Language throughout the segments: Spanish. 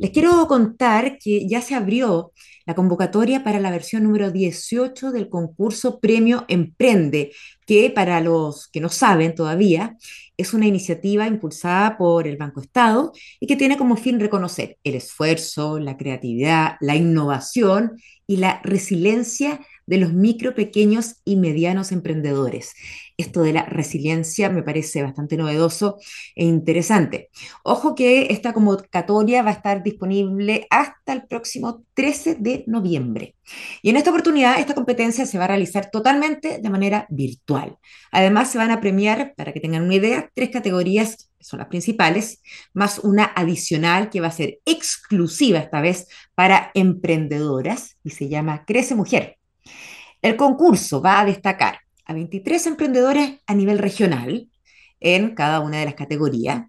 Les quiero contar que ya se abrió la convocatoria para la versión número 18 del concurso Premio Emprende, que para los que no saben todavía, es una iniciativa impulsada por el Banco Estado y que tiene como fin reconocer el esfuerzo, la creatividad, la innovación y la resiliencia de los micro, pequeños y medianos emprendedores. Esto de la resiliencia me parece bastante novedoso e interesante. Ojo que esta convocatoria va a estar disponible hasta el próximo 13 de noviembre. Y en esta oportunidad, esta competencia se va a realizar totalmente de manera virtual. Además, se van a premiar, para que tengan una idea, tres categorías son las principales, más una adicional que va a ser exclusiva esta vez para emprendedoras y se llama Crece Mujer. El concurso va a destacar a 23 emprendedores a nivel regional en cada una de las categorías.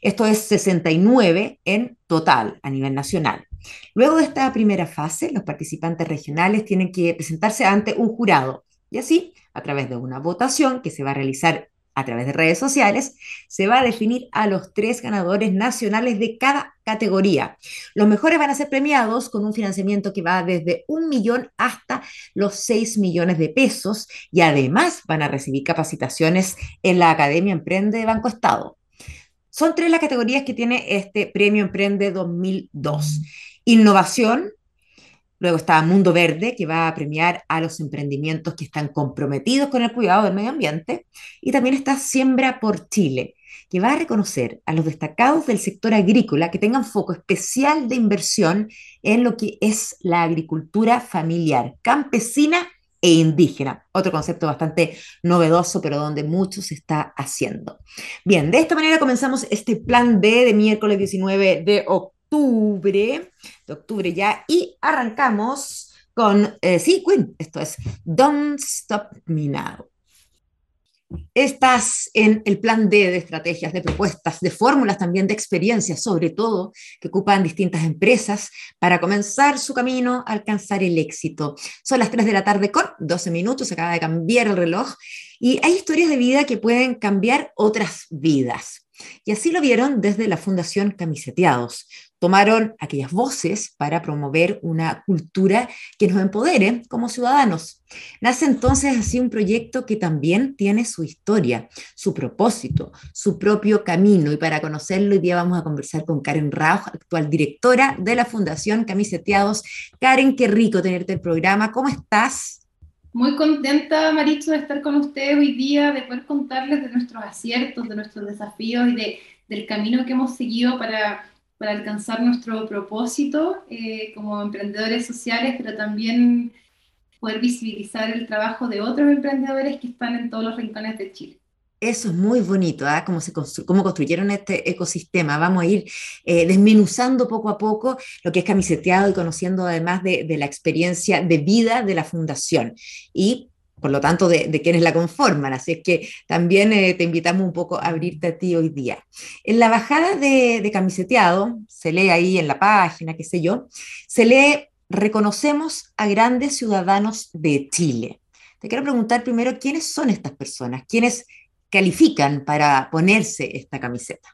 Esto es 69 en total a nivel nacional. Luego de esta primera fase, los participantes regionales tienen que presentarse ante un jurado y así, a través de una votación que se va a realizar a través de redes sociales, se va a definir a los tres ganadores nacionales de cada categoría. Los mejores van a ser premiados con un financiamiento que va desde un millón hasta los seis millones de pesos y además van a recibir capacitaciones en la Academia Emprende de Banco Estado. Son tres las categorías que tiene este Premio Emprende 2002. Innovación, Luego está Mundo Verde, que va a premiar a los emprendimientos que están comprometidos con el cuidado del medio ambiente. Y también está Siembra por Chile, que va a reconocer a los destacados del sector agrícola que tengan foco especial de inversión en lo que es la agricultura familiar, campesina e indígena. Otro concepto bastante novedoso, pero donde mucho se está haciendo. Bien, de esta manera comenzamos este plan B de miércoles 19 de octubre octubre, de octubre ya, y arrancamos con, eh, sí, Queen, esto es Don't Stop Me Now. Estás en el plan D de estrategias, de propuestas, de fórmulas también, de experiencias, sobre todo, que ocupan distintas empresas para comenzar su camino a alcanzar el éxito. Son las 3 de la tarde con 12 minutos, acaba de cambiar el reloj, y hay historias de vida que pueden cambiar otras vidas. Y así lo vieron desde la Fundación Camiseteados. Tomaron aquellas voces para promover una cultura que nos empodere como ciudadanos. Nace entonces así un proyecto que también tiene su historia, su propósito, su propio camino. Y para conocerlo, hoy día vamos a conversar con Karen Rauch, actual directora de la Fundación Camiseteados. Karen, qué rico tenerte en el programa. ¿Cómo estás? Muy contenta, Maricho, de estar con ustedes hoy día, de poder contarles de nuestros aciertos, de nuestros desafíos y de, del camino que hemos seguido para, para alcanzar nuestro propósito eh, como emprendedores sociales, pero también poder visibilizar el trabajo de otros emprendedores que están en todos los rincones de Chile. Eso es muy bonito, ¿ah? cómo, se cómo construyeron este ecosistema. Vamos a ir eh, desmenuzando poco a poco lo que es camiseteado y conociendo además de, la experiencia de vida de la fundación y por lo tanto de, quienes la conforman. Así es que también eh, te invitamos un poco a abrirte a ti hoy día. En la bajada de, de camiseteado, se lee ahí en la página, qué sé yo, se lee reconocemos a grandes ciudadanos de Chile. Te quiero preguntar primero, ¿quiénes son estas personas? ¿Quiénes califican para ponerse esta camiseta?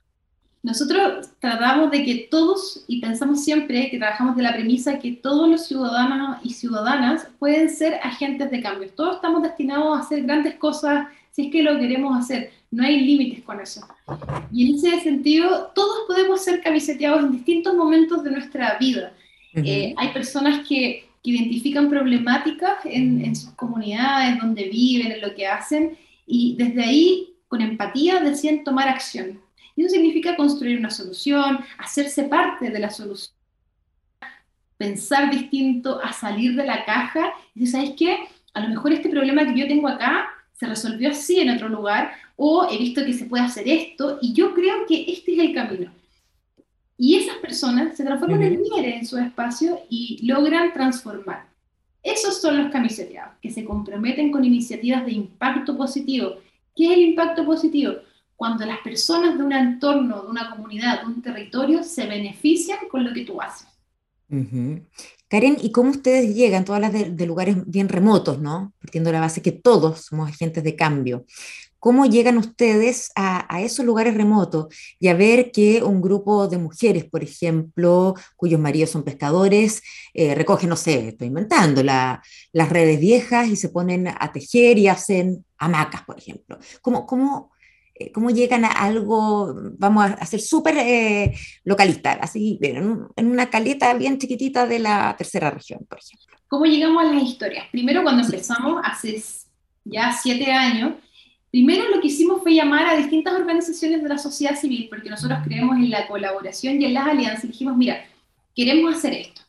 Nosotros tratamos de que todos, y pensamos siempre que trabajamos de la premisa que todos los ciudadanos y ciudadanas pueden ser agentes de cambio. Todos estamos destinados a hacer grandes cosas si es que lo queremos hacer. No hay límites con eso. Y en ese sentido, todos podemos ser camiseteados en distintos momentos de nuestra vida. Eh, hay personas que, que identifican problemáticas en, en, sus comunidades, donde viven, en lo que hacen, y desde ahí con empatía deciden tomar acción. Y eso significa construir una solución, hacerse parte de la solución, pensar distinto, a salir de la caja y decir, ¿sabes qué? A lo mejor este problema que yo tengo acá se resolvió así en otro lugar o he visto que se puede hacer esto y yo creo que este es el camino. Y esas personas se transforman en líderes en su espacio y logran transformar. Esos son los camiseteados, que se comprometen con iniciativas de impacto positivo ¿Qué es el impacto positivo? Cuando las personas de un entorno, de una comunidad, de un territorio se benefician con lo que tú haces. Karen, ¿y cómo ustedes llegan, todas las de, lugares bien remotos, ¿no? Partiendo de la base que todos somos agentes de cambio. ¿Cómo llegan ustedes a, esos lugares remotos y a ver que un grupo de mujeres, por ejemplo, cuyos maridos son pescadores, eh, recogen, no sé, estoy inventando, las redes viejas y se ponen a tejer y hacen hamacas, por ejemplo? ¿Cómo, cómo, eh, cómo llegan a algo, vamos a ser súper eh, localistas, así, en, en una caleta bien chiquitita de la tercera región, por ejemplo? ¿Cómo llegamos a las historias? Primero, cuando empezamos, hace ya siete años, Primero lo que hicimos fue llamar a distintas organizaciones de la sociedad civil, porque nosotros creemos en la colaboración y en las alianzas, y dijimos, mira, queremos hacer esto,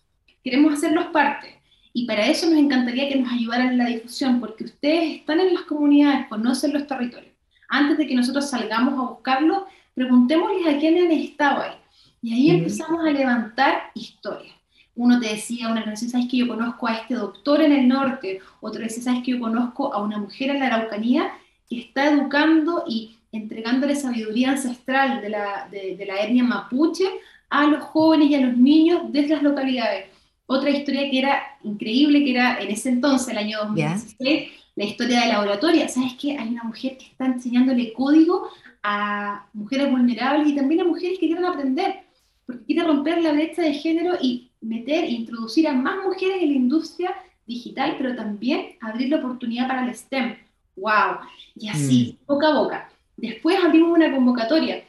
queremos hacerlos parte, y para eso nos encantaría que nos ayudaran en la difusión, porque ustedes están en las comunidades, conocen los territorios. Antes de que nosotros salgamos a buscarlos, preguntémosles a quiénes han estado ahí. Y ahí empezamos a levantar historias. Uno te decía, una organización, sabes que yo conozco a este doctor en el norte, otro decía, sabes que yo conozco a una mujer en la Araucanía está educando y entregándole sabiduría ancestral de la, de, la etnia mapuche a los jóvenes y a los niños de las localidades. Otra historia que era increíble, que era en ese entonces, el año 2016, la historia de la oratoria. ¿Sabes qué? Hay una mujer que está enseñándole código a mujeres vulnerables y también a mujeres que quieren aprender, porque quiere romper la brecha de género y meter e introducir a más mujeres en la industria digital, pero también abrir la oportunidad para el STEM wow, y así, mm. boca a boca. Después abrimos una convocatoria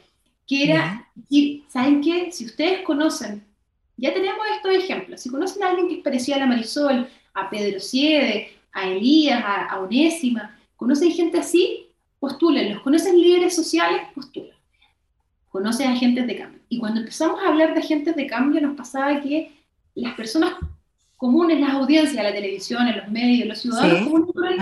que era decir, ¿saben qué? Si ustedes conocen, ya tenemos estos ejemplos, si conocen a alguien que es parecido a la Marisol, a Pedro Siede, a Elías, a, Onésima, conocen gente así, postulen, los conocen líderes sociales, postulen. Conocen agentes de cambio. Y cuando empezamos a hablar de agentes de cambio, nos pasaba que las personas comunes, las audiencias, la televisión, en los medios, los ciudadanos comunes,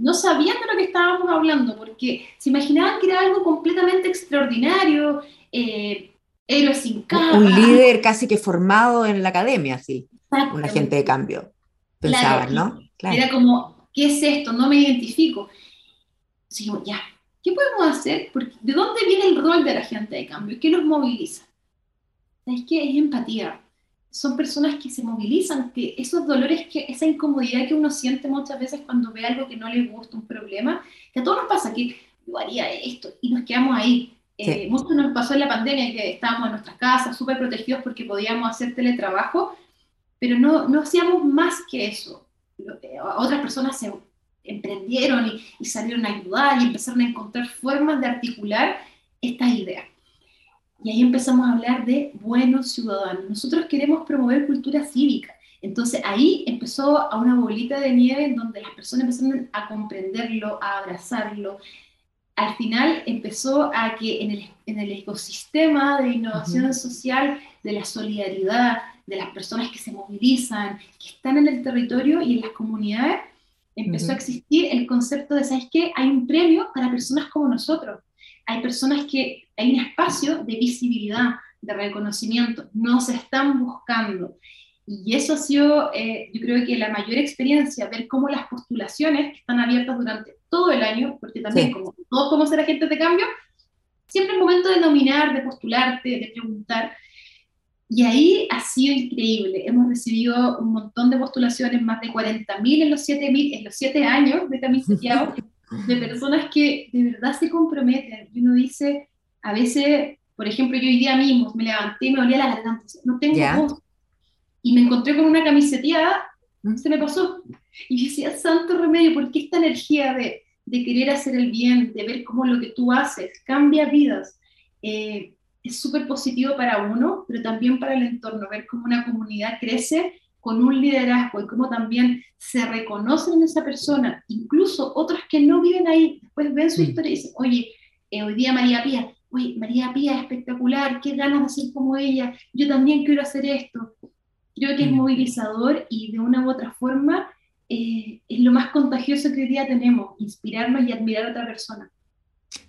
no sabían de lo que estábamos hablando, porque se imaginaban que era algo completamente extraordinario, eh, héroe sin. Un líder casi que formado en la academia, sí. Un agente de cambio. Pensaban, ¿no? Era como, ¿qué es esto? No me identifico. Dijimos, ya, ¿qué podemos hacer? Porque, ¿De dónde viene el rol del agente de cambio? ¿Qué los moviliza? Es que es empatía son personas que se movilizan, que esos dolores, que esa incomodidad que uno siente muchas veces cuando ve algo que no le gusta, un problema, que a todos nos pasa, que yo haría esto y nos quedamos ahí. Eh, mucho nos pasó en la pandemia que estábamos en nuestras casas súper protegidos porque podíamos hacer teletrabajo, pero no, no hacíamos más que eso. Eh, otras personas se emprendieron y, y salieron a ayudar y empezaron a encontrar formas de articular estas ideas. Y ahí empezamos a hablar de buenos ciudadanos. Nosotros queremos promover cultura cívica. Entonces ahí empezó a una bolita de nieve en donde las personas empezaron a comprenderlo, a abrazarlo. Al final empezó a que en el, en el ecosistema de innovación social, de la solidaridad, de las personas que se movilizan, que están en el territorio y en las comunidades, empezó a existir el concepto de, ¿sabes qué? Hay un premio para personas como nosotros. Hay personas que hay un espacio de visibilidad, de reconocimiento, no se están buscando. Y eso ha sido, eh, yo creo que la mayor experiencia, ver cómo las postulaciones que están abiertas durante todo el año, porque también como todos podemos ser agentes de cambio, siempre es momento de nominar, de postularte, de preguntar. Y ahí ha sido increíble. Hemos recibido un montón de postulaciones, más de 40.000 en los 7.000, en los 7 años de Camille de personas que de verdad se comprometen. Y uno dice, a veces, por ejemplo, yo hoy día mismo me levanté y me olía la garganta, no tengo voz. Y me encontré con una camiseteada, mm. se me pasó. Y decía, santo remedio, ¿por qué esta energía de, de, querer hacer el bien, de ver cómo lo que tú haces cambia vidas? Eh, es súper positivo para uno, pero también para el entorno, ver cómo una comunidad crece con un liderazgo y cómo también se reconocen en esa persona, incluso otras que no viven ahí, después ven su mm. historia y dicen, oye, eh, hoy día María Pía, uy, María Pía es espectacular, qué ganas de ser como ella, yo también quiero hacer esto. Creo que es mm. movilizador y de una u otra forma eh, es lo más contagioso que hoy día tenemos, inspirarnos y admirar a otra persona.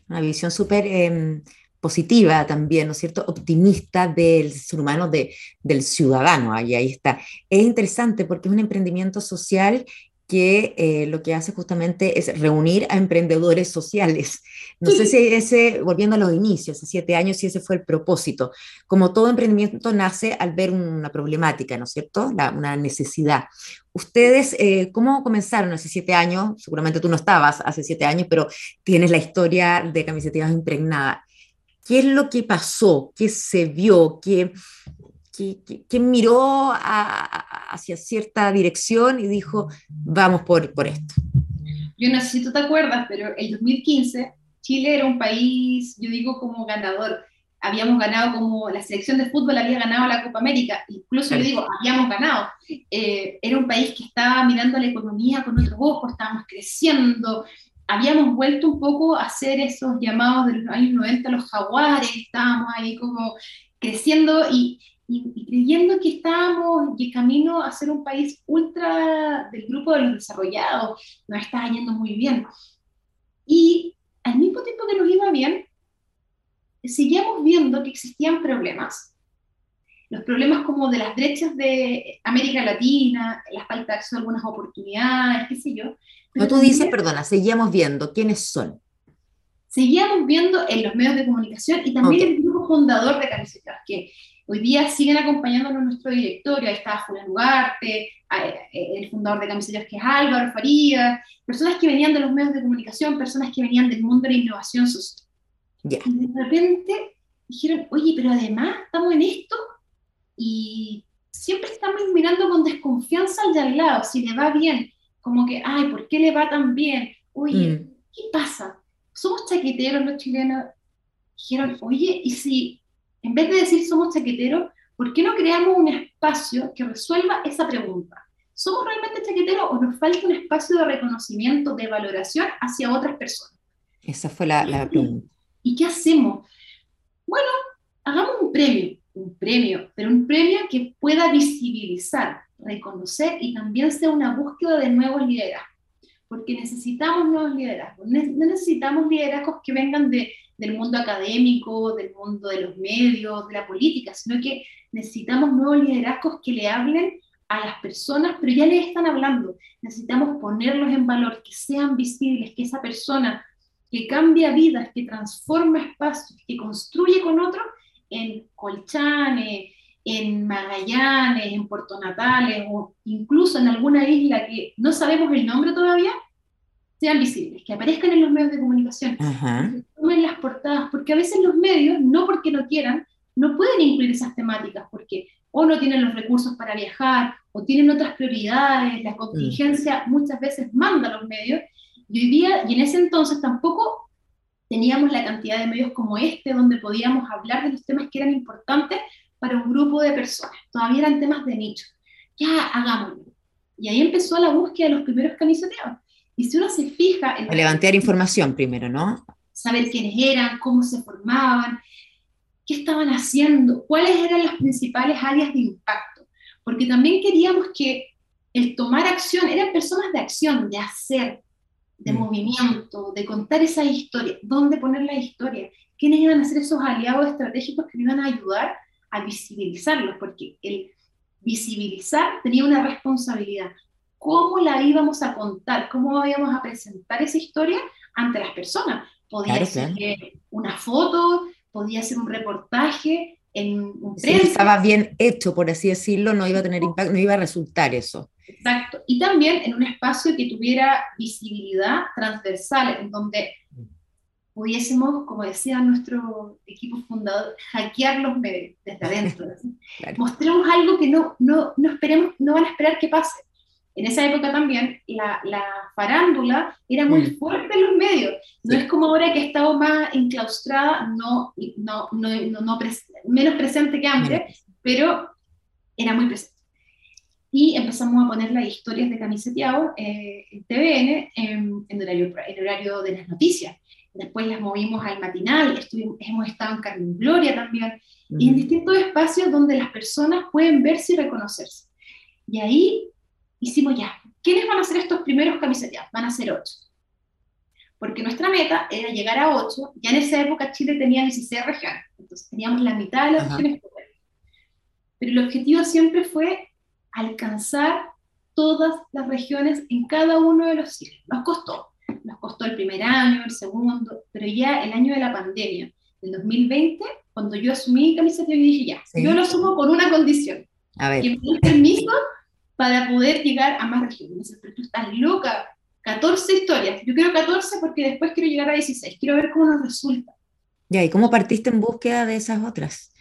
Una visión súper em, positiva también, ¿no es cierto? Optimista del ser humano, de, del ciudadano, ahí, ahí está. Es interesante porque es un emprendimiento social que eh, lo que hace justamente es reunir a emprendedores sociales. No sé si ese, volviendo a los inicios, hace siete años, si ese fue el propósito. Como todo emprendimiento nace al ver una problemática, ¿no es cierto? una necesidad. Ustedes, eh, ¿cómo comenzaron hace siete años? Seguramente tú no estabas hace siete años, pero tienes la historia de camisetas impregnada. ¿Qué es lo que pasó? ¿Qué se vio? ¿Qué, que, miró hacia cierta dirección y dijo, vamos por, por esto. Yo no sé si tú te acuerdas, pero el 2015 Chile era un país, yo digo, como ganador. Habíamos ganado como la selección de fútbol había ganado la Copa América, incluso yo digo, habíamos ganado. Eh, era un país que estaba mirando la economía con otros ojos, estábamos creciendo, habíamos vuelto un poco a hacer esos llamados de los años 90, los jaguares, estábamos ahí como creciendo y, y, creyendo que estábamos en camino a ser un país ultra del grupo de los desarrollados, nos estaba yendo muy bien. Y al mismo tiempo que nos iba bien, seguíamos viendo que existían problemas. Los problemas como de las brechas de América Latina, la falta de acceso a algunas oportunidades, qué sé yo. Pero tú dices, perdona, seguíamos viendo, ¿quiénes son? Seguíamos viendo en los medios de comunicación y también el grupo fundador de Camisetas, que Hoy día siguen acompañándonos en nuestro directorio, ahí está Julián Ugarte, eh, el fundador de Camisetas que es Álvaro Faría, personas que venían de los medios de comunicación, personas que venían del mundo de la innovación social. Y de repente dijeron, oye, pero además estamos en esto y siempre estamos mirando con desconfianza al de al lado, si le va bien, como que, ay, ¿por qué le va tan bien? Oye, mm. ¿qué pasa? Somos chaqueteros los chilenos. Dijeron, oye, ¿y si en vez de decir somos chaqueteros, ¿por qué no creamos un espacio que resuelva esa pregunta? ¿Somos realmente chaqueteros o nos falta un espacio de reconocimiento, de valoración hacia otras personas? Esa fue la, la pregunta. ¿Y qué hacemos? Bueno, hagamos un premio, un premio, pero un premio que pueda visibilizar, reconocer y también sea una búsqueda de nuevos liderazgos. Porque necesitamos nuevos liderazgos. No necesitamos liderazgos que vengan de del mundo académico, del mundo de los medios, de la política, sino que necesitamos nuevos liderazgos que le hablen a las personas, pero ya les están hablando. Necesitamos ponerlos en valor, que sean visibles, que esa persona que cambia vidas, que transforma espacios, que construye con otros, en Colchane, en Magallanes, en Puerto Natales o incluso en alguna isla que no sabemos el nombre todavía, sean visibles, que aparezcan en los medios de comunicación, que tomen las portadas, porque a veces los medios, no porque no quieran, no pueden incluir esas temáticas, porque o no tienen los recursos para viajar, o tienen otras prioridades, la contingencia mm. muchas veces manda a los medios, y hoy día, y en ese entonces tampoco teníamos la cantidad de medios como este, donde podíamos hablar de los temas que eran importantes para un grupo de personas, todavía eran temas de nicho, ya hagámoslo. Y ahí empezó la búsqueda de los primeros camiseteos. Y si uno se fija en... Levantar información primero, ¿no? Saber quiénes eran, cómo se formaban, qué estaban haciendo, cuáles eran las principales áreas de impacto. Porque también queríamos que el tomar acción, eran personas de acción, de hacer, de mm. movimiento, de contar esa historia, dónde poner la historia, quiénes iban a ser esos aliados estratégicos que iban a ayudar a visibilizarlos, porque el visibilizar tenía una responsabilidad cómo la íbamos a contar, cómo íbamos a presentar esa historia ante las personas. Podía ser una foto, podía ser un reportaje en un si estaba bien hecho, por así decirlo, no iba a tener impacto, no iba a resultar eso. Exacto. Y también en un espacio que tuviera visibilidad transversal, en donde pudiésemos, como decía nuestro equipo fundador, hackear los medios desde adentro. Mostremos algo que no, no, no, esperemos, no van a esperar que pase en esa época también la, la farándula era muy mm. fuerte en los medios. No es como ahora que ha estado más enclaustrada, no, no, no, no menos presente que antes, pero era muy presente. Y empezamos a poner las historias de camiseteado eh, en TVN en, en, horario, en horario de las noticias. Después las movimos al matinal, hemos estado en Carmen Gloria también, y en distintos espacios donde las personas pueden verse y reconocerse. Y ahí hicimos ya, ¿quiénes van a ser estos primeros camiseteados? Van a ser ocho. Porque nuestra meta era llegar a ocho, ya en esa época Chile tenía 16 regiones, entonces teníamos la mitad de las regiones Pero el objetivo siempre fue alcanzar todas las regiones en cada uno de los ciclos. Nos costó, nos costó el primer año, el segundo, pero ya el año de la pandemia, del 2020, cuando yo asumí camiseta, yo dije ya, yo lo asumo con una condición, a ver. que me permiso para poder llegar a más regiones. Me dice, pero tú estás loca, 14 historias, yo quiero 14 porque después quiero llegar a 16, quiero ver cómo nos resulta. Ya, ¿y cómo partiste en búsqueda de esas otras?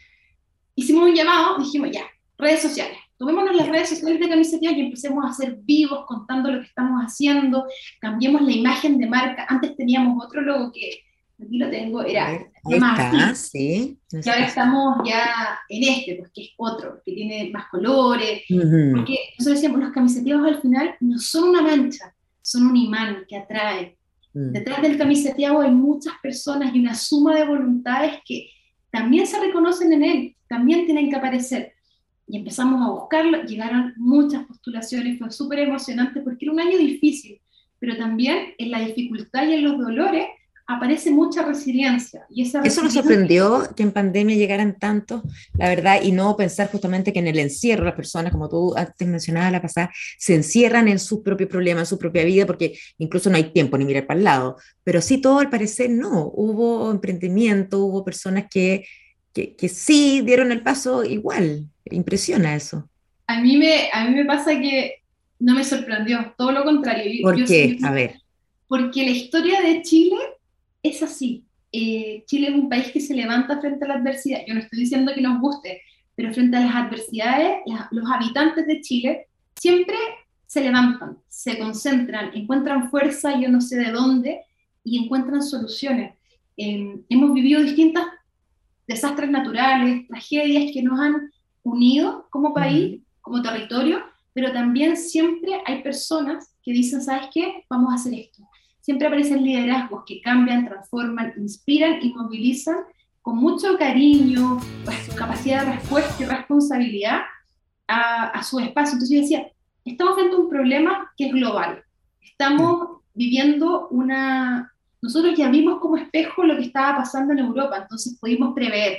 Hicimos un llamado, dijimos ya, redes sociales. Tomémonos las redes sociales de Camisetea y empecemos a ser vivos contando lo que estamos haciendo, cambiemos la imagen de marca. Antes teníamos otro logo que aquí lo tengo, era está, sí. y ahora estamos ya en este, pues que es otro, que tiene más colores, Ujú. porque nosotros decíamos, los camiseteados al final no son una mancha, son un imán que atrae. Mm. Detrás del camiseteado hay muchas personas y una suma de voluntades que también se reconocen en él, también tienen que aparecer. Y empezamos a buscarlo, llegaron muchas postulaciones, fue súper emocionante porque era un año difícil, pero también en la dificultad y en los dolores aparece mucha resiliencia. Y esa Eso nos sorprendió que en pandemia llegaran tantos, la verdad, y no pensar justamente que en el encierro las personas, como tú antes mencionabas la pasada, se encierran en sus propios problemas, en su propia vida, porque incluso no hay tiempo ni mirar para el lado. Pero sí, todo al parecer no. Hubo emprendimiento, hubo personas que, que, que sí dieron el paso igual. Impresiona eso. A mí, me, a mí me pasa que no me sorprendió, todo lo contrario. Yo- ¿Por yo- qué? A ver. Porque la historia de Chile es así. Eh, Chile es un país que se levanta frente a la adversidad. Yo no estoy diciendo que nos guste, pero frente a las adversidades, la- los habitantes de Chile siempre se levantan, se concentran, encuentran fuerza, yo no sé de dónde, y encuentran soluciones. Eh, hemos vivido distintas desastres naturales, tragedias que nos han unido como país, como territorio, pero también siempre hay personas que dicen, ¿sabes qué? Vamos a hacer esto. Siempre aparecen liderazgos que cambian, transforman, inspiran y movilizan con mucho cariño, su capacidad de respuesta y responsabilidad a, a su espacio. Entonces yo decía, estamos frente a un problema que es global. Estamos viviendo una... Nosotros ya vimos como espejo lo que estaba pasando en Europa, entonces pudimos prever,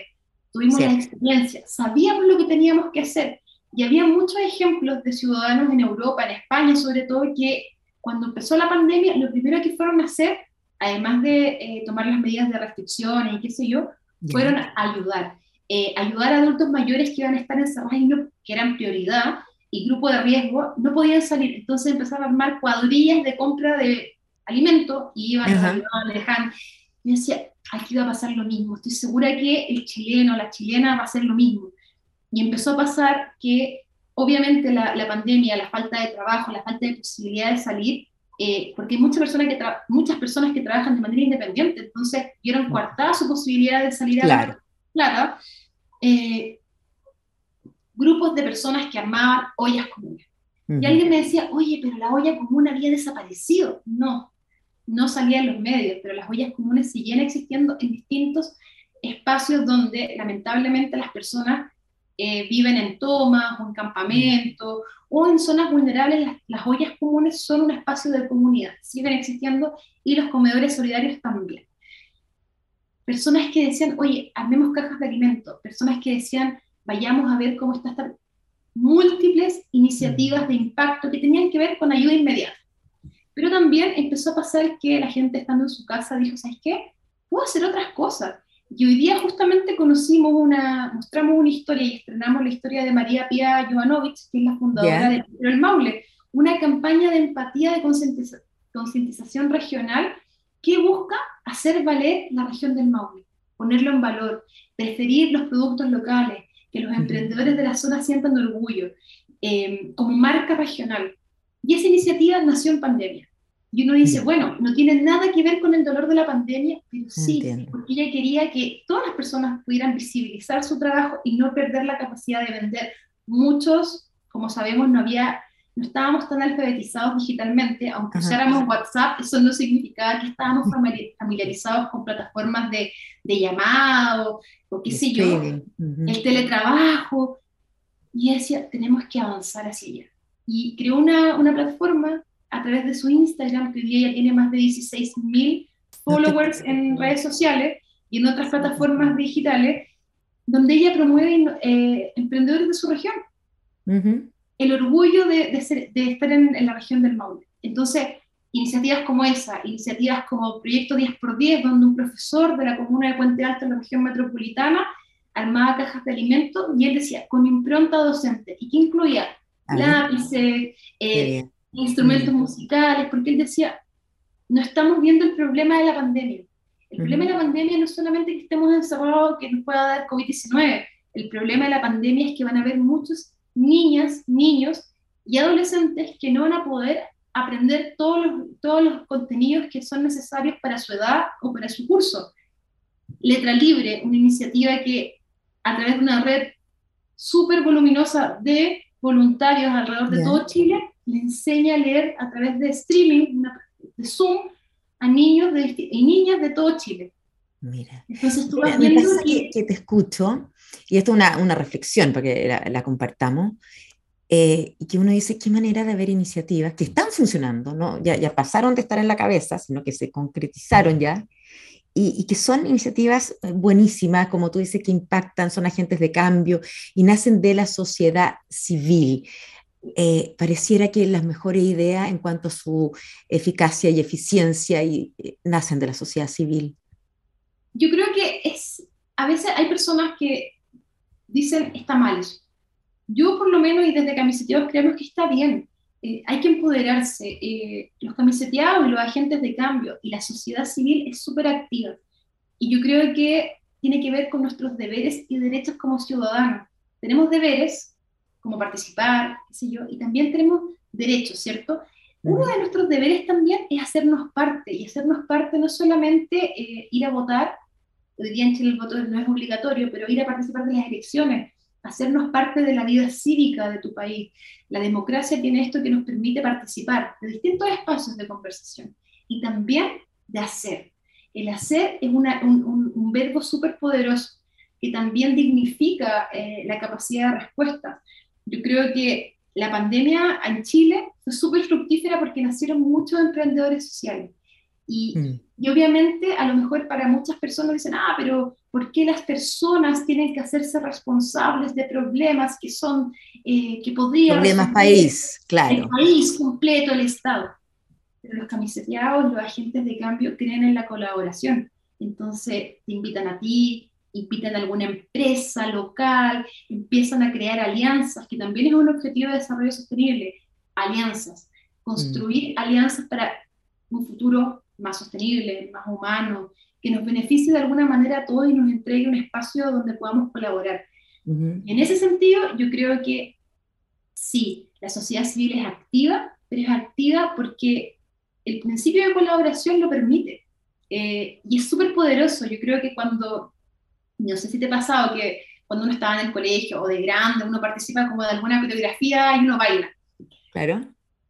tuvimos la Cierto. experiencia, sabíamos lo que teníamos que hacer. Y había muchos ejemplos de ciudadanos en Europa, en España sobre todo, que cuando empezó la pandemia, lo primero que fueron a hacer, además de eh, tomar las medidas de restricciones y qué sé yo, fueron a ayudar. Eh, ayudar a adultos mayores que iban a estar encerrados y no, que eran prioridad y grupo de riesgo, no podían salir. Entonces empezaron a armar cuadrillas de compra de alimentos y iban, Ajá. ayudaban, le dejaban. Y decía, aquí va a pasar lo mismo. Estoy segura que el chileno, la chilena va a hacer lo mismo. Y empezó a pasar que, obviamente, la, la pandemia, la falta de trabajo, la falta de posibilidad de salir, eh, porque hay muchas personas, que muchas personas que trabajan de manera independiente, entonces vieron coartada su posibilidad de salir a Claro. ganar plata, eh, grupos de personas que armaban ollas comunes. Ujú. Y alguien me decía, oye, pero la olla común había desaparecido. No, no salía en los medios, pero las ollas comunes siguen existiendo en distintos espacios donde lamentablemente las personas eh, viven en tomas o en campamentos o en zonas vulnerables. Las, las ollas comunes son un espacio de comunidad, siguen existiendo y los comedores solidarios también. Personas que decían, oye, armemos cajas de alimentos, personas que decían, vayamos a ver cómo está esta múltiples iniciativas de impacto que tenían que ver con ayuda inmediata. Pero también empezó a pasar que la gente estando en su casa dijo, ¿sabes qué? Puedo hacer otras cosas. Y hoy día justamente conocimos una, mostramos una historia y estrenamos la historia de María Pía Jovanovic, que es la fundadora Ya. del del Maule, una campaña de empatía de concientiza- concientización regional que busca hacer valer la región del Maule, ponerlo en valor, preferir los productos locales, que los emprendedores de la zona sientan orgullo, eh, como marca regional. Y esa iniciativa nació en pandemia. Y uno dice, bueno, no tiene nada que ver con el dolor de la pandemia, pero sí, Entiendo. porque ella quería que todas las personas pudieran visibilizar su trabajo y no perder la capacidad de vender. Muchos, como sabemos, no había, no estábamos tan alfabetizados digitalmente, aunque Ajá. usáramos WhatsApp, eso no significaba que estábamos famili- familiarizados con plataformas de, de llamado, o qué sé yo, el teletrabajo. Y decía, tenemos que avanzar hacia allá. Y creó una, una plataforma a través de su Instagram, que hoy día ya tiene más de 16 mil followers en redes sociales y en otras plataformas digitales, donde ella promueve eh, emprendedores de su región. Ujú. el orgullo de, estar en, la región del Maule. Entonces, iniciativas como esa, iniciativas como Proyecto 10x10, donde un profesor de la comuna de Puente Alto en la región metropolitana armaba cajas de alimentos y él decía, con impronta docente, y que incluía lápices, eh, instrumentos musicales, porque él decía, no estamos viendo el problema de la pandemia. El problema de la pandemia no es solamente que estemos encerrados, que nos pueda dar COVID-19. El problema de la pandemia es que van a haber muchos niñas, niños y adolescentes que no van a poder aprender todos los, todos los contenidos que son necesarios para su edad o para su curso. Letra Libre, una iniciativa que a través de una red súper voluminosa de voluntarios alrededor de todo Chile, le enseña a leer a través de streaming, de Zoom, a niños y niñas de todo Chile. Mira, Entonces tú vas viendo que, te escucho, y esto es una, una reflexión para que la, compartamos, eh, y que uno dice, qué manera de haber iniciativas que están funcionando, ¿no? Ya, ya pasaron de estar en la cabeza, sino que se concretizaron ya, y, que son iniciativas eh, buenísimas, como tú dices, que impactan, son agentes de cambio y nacen de la sociedad civil. Eh, pareciera que las mejores ideas en cuanto a su eficacia y eficiencia y, eh, nacen de la sociedad civil. Yo creo que es, a veces hay personas que dicen está mal Yo por lo menos y desde Camiseteados creemos que está bien. Eh, hay que empoderarse. los camiseteados los agentes de cambio y la sociedad civil es súper activa. Y yo creo que tiene que ver con nuestros deberes y derechos como ciudadanos. Tenemos deberes como participar, qué sé yo, y también tenemos derechos, ¿cierto? Uno de nuestros deberes también es hacernos parte, y hacernos parte no solamente eh, ir a votar, hoy día en Chile el voto no es obligatorio, pero ir a participar de las elecciones, hacernos parte de la vida cívica de tu país. La democracia tiene esto que nos permite participar de distintos espacios de conversación y también de hacer. El hacer es una, un, un, verbo súper poderoso que también dignifica eh, la capacidad de respuesta yo creo que la pandemia en Chile fue súper fructífera porque nacieron muchos emprendedores sociales. Y, mm. y, obviamente a lo mejor para muchas personas dicen, ah, pero ¿por qué las personas tienen que hacerse responsables de problemas que son, eh, que podrían... Problemas país, claro. El país completo, el Estado. Pero los camiseteados, los agentes de cambio creen en la colaboración. Entonces te invitan a ti, invitan a alguna empresa local, empiezan a crear alianzas, que también es un objetivo de desarrollo sostenible, alianzas, construir mm. alianzas para un futuro más sostenible, más humano, que nos beneficie de alguna manera a todos y nos entregue un espacio donde podamos colaborar. En ese sentido, yo creo que sí, la sociedad civil es activa, pero es activa porque el principio de colaboración lo permite. Eh, y es súper poderoso. Yo creo que cuando no sé si te ha pasado que cuando uno estaba en el colegio o de grande, uno participa como de alguna coreografía y uno baila. Claro.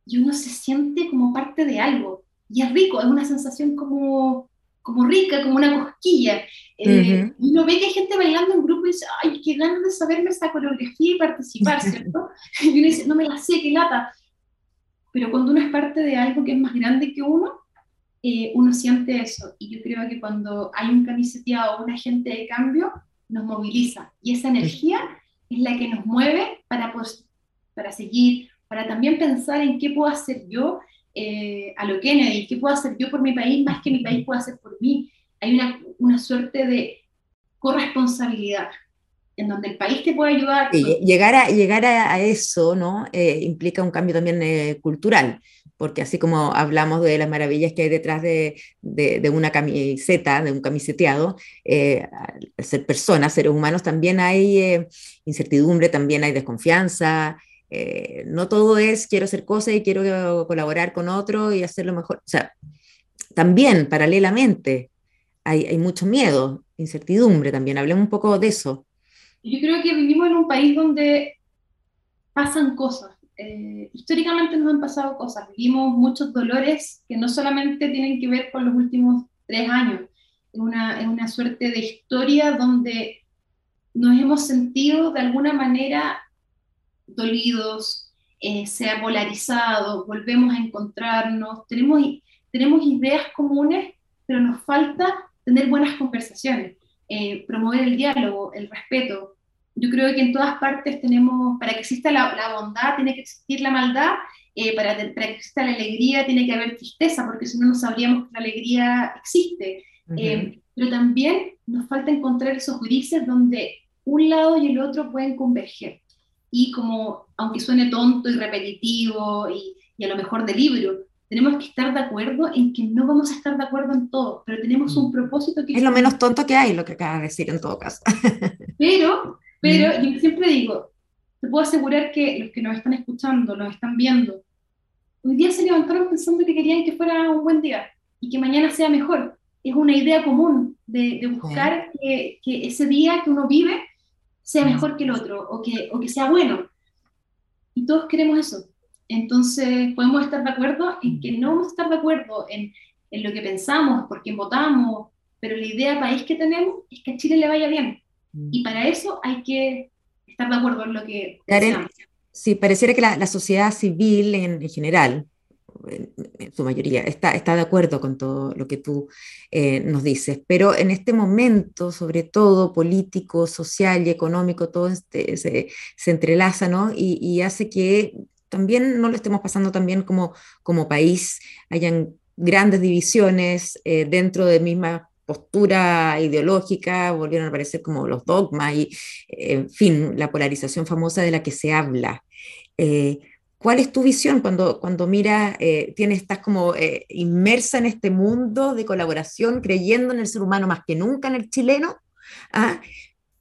Y uno se siente como parte de algo. Y es rico, es una sensación como, como rica, como una cosquilla. Eh, y uno ve que hay gente bailando en grupo y dice, ay, qué ganas de saberme esa coreografía y participar, ¿cierto? y uno dice, no me la sé, qué lata. Pero cuando uno es parte de algo que es más grande que uno, eh, uno siente eso. Y yo creo que cuando hay un camiseteado o un agente de cambio, nos moviliza. Y esa energía es la que nos mueve para, pues, para seguir, para también pensar en qué puedo hacer yo eh, a lo Kennedy, qué puedo hacer yo por mi país más que mi país pueda hacer por mí. Hay una, una suerte de corresponsabilidad en donde el país te puede ayudar. llegar a, llegar a, eso ¿no? Eh, implica un cambio también cultural porque así como hablamos de las maravillas que hay detrás de, una camiseta, de un camiseteado, eh, ser personas, seres humanos, también hay eh, incertidumbre, también hay desconfianza. Eh, no todo es quiero hacer cosas y quiero colaborar con otro y hacerlo mejor. O sea, también paralelamente hay, hay mucho miedo, incertidumbre también. Hablemos un poco de eso. Yo creo que vivimos en un país donde pasan cosas eh, históricamente nos han pasado cosas, vivimos muchos dolores que no solamente tienen que ver con los últimos tres años, es una, una suerte de historia donde nos hemos sentido de alguna manera dolidos, eh, se ha polarizado, volvemos a encontrarnos, tenemos, tenemos ideas comunes, pero nos falta tener buenas conversaciones, eh, promover el diálogo, el respeto, yo creo que en todas partes tenemos, para que exista la, la bondad, tiene que existir la maldad, eh, para, para, que exista la alegría, tiene que haber tristeza, porque si no, no sabríamos que la alegría existe. eh, pero también nos falta encontrar esos grises donde un lado y el otro pueden converger. Y como, aunque suene tonto y repetitivo y, y a lo mejor de libro, tenemos que estar de acuerdo en que no vamos a estar de acuerdo en todo, pero tenemos un propósito que... Es lo menos tonto que hay, lo que acabas de decir en todo caso. Pero, pero yo siempre digo, te puedo asegurar que los que nos están escuchando, nos están viendo, hoy día se levantaron pensando que querían que fuera un buen día y que mañana sea mejor. Es una idea común de, de buscar que, que, ese día que uno vive sea mejor que el otro o que, o que sea bueno. Y todos queremos eso. Entonces, podemos estar de acuerdo en que no vamos a estar de acuerdo en, en lo que pensamos, por quién votamos, pero la idea país que tenemos es que a Chile le vaya bien. Y para eso hay que estar de acuerdo en lo que Karen, Sí, pareciera que la, la sociedad civil en, en general, en, en, su mayoría, está, está de acuerdo con todo lo que tú eh, nos dices, pero en este momento, sobre todo político, social y económico, todo este, se, se entrelaza, ¿no? Y, y hace que también no lo estemos pasando tan bien como, como país, hayan grandes divisiones eh, dentro de mismas postura ideológica, volvieron a aparecer como los dogmas y, en fin, la polarización famosa de la que se habla. Eh, ¿Cuál es tu visión cuando, cuando mira, eh, tienes, estás como eh, inmersa en este mundo de colaboración, creyendo en el ser humano más que nunca en el chileno? ¿ah?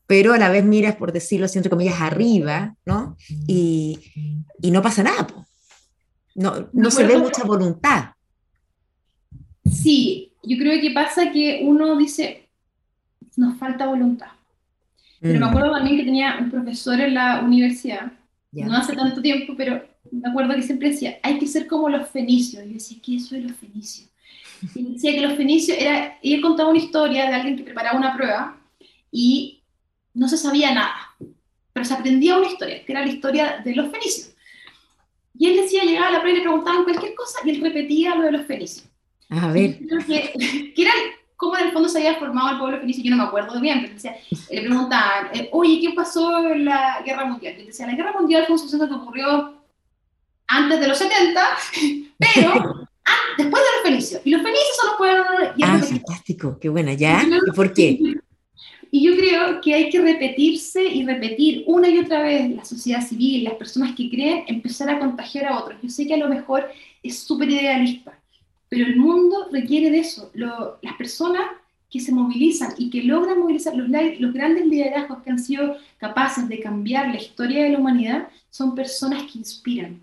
pero a la vez miras, por decirlo así, entre comillas, arriba, ¿no? Y, y no pasa nada. Po. No, no se ve mucha voluntad. Sí, yo creo que pasa que uno dice, nos falta voluntad. Pero mm. me acuerdo también que tenía un profesor en la universidad, yeah. no hace tanto tiempo, pero me acuerdo que siempre decía, hay que ser como los fenicios. Y yo decía, ¿qué es eso de los fenicios? Y decía que los fenicios era, y él contaba una historia de alguien que preparaba una prueba y no se sabía nada, pero se aprendía una historia, que era la historia de los fenicios. Y él decía, llegaba a la prueba y le preguntaban cualquier cosa y él repetía lo de los fenicios. A ver. Que, que era cómo en el fondo se había formado el pueblo fenicio, yo no me acuerdo bien, pero decía, le preguntaban, eh, oye, ¿qué pasó en la Guerra Mundial? Y decía, la Guerra Mundial fue un suceso que ocurrió antes de los 70, pero después de los fenicios. Y los fenicios son los pueblos... Ah, fantástico, qué buena, ¿ya? ¿Y por qué? Y yo creo que hay que repetirse y repetir una y otra vez la sociedad civil, las personas que creen, empezar a contagiar a otros. Yo sé que a lo mejor es súper idealista, pero el mundo requiere de eso. Lo, las personas que se movilizan y que logran movilizar, los, los, grandes liderazgos que han sido capaces de cambiar la historia de la humanidad, son personas que inspiran,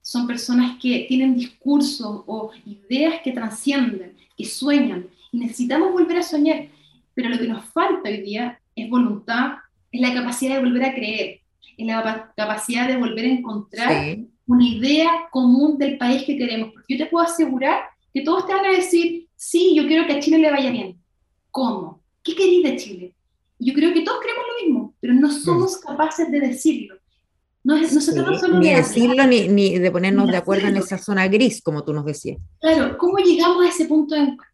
son personas que tienen discursos o ideas que trascienden, que sueñan. Y necesitamos volver a soñar, pero lo que nos falta hoy día es voluntad, es la capacidad de volver a creer, es la capacidad de volver a encontrar sí. una idea común del país que queremos. Porque yo te puedo asegurar que todos te van a decir, sí, yo quiero que a Chile le vaya bien. ¿Cómo? ¿Qué querís de Chile? Yo creo que todos queremos lo mismo, pero no somos capaces de decirlo. No, no se trata solo ni de decirlo ni, ni, de ponernos ni de acuerdo hacerlo. en esa zona gris, como tú nos decías. Claro, ¿cómo llegamos a ese punto de encuentro?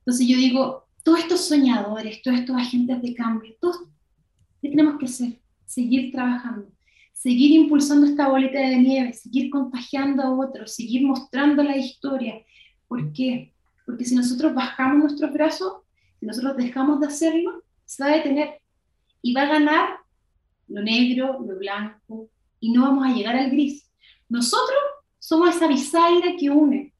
Entonces yo digo, todos estos soñadores, todos estos agentes de cambio, todos, ¿qué tenemos que hacer? Seguir trabajando, seguir impulsando esta bolita de nieve, seguir contagiando a otros, seguir mostrando la historia, ¿Por qué? Porque si nosotros bajamos nuestros brazos, si nosotros dejamos de hacerlo, se va a detener y va a ganar lo negro, lo blanco, y no vamos a llegar al gris. Nosotros somos esa bisagra que une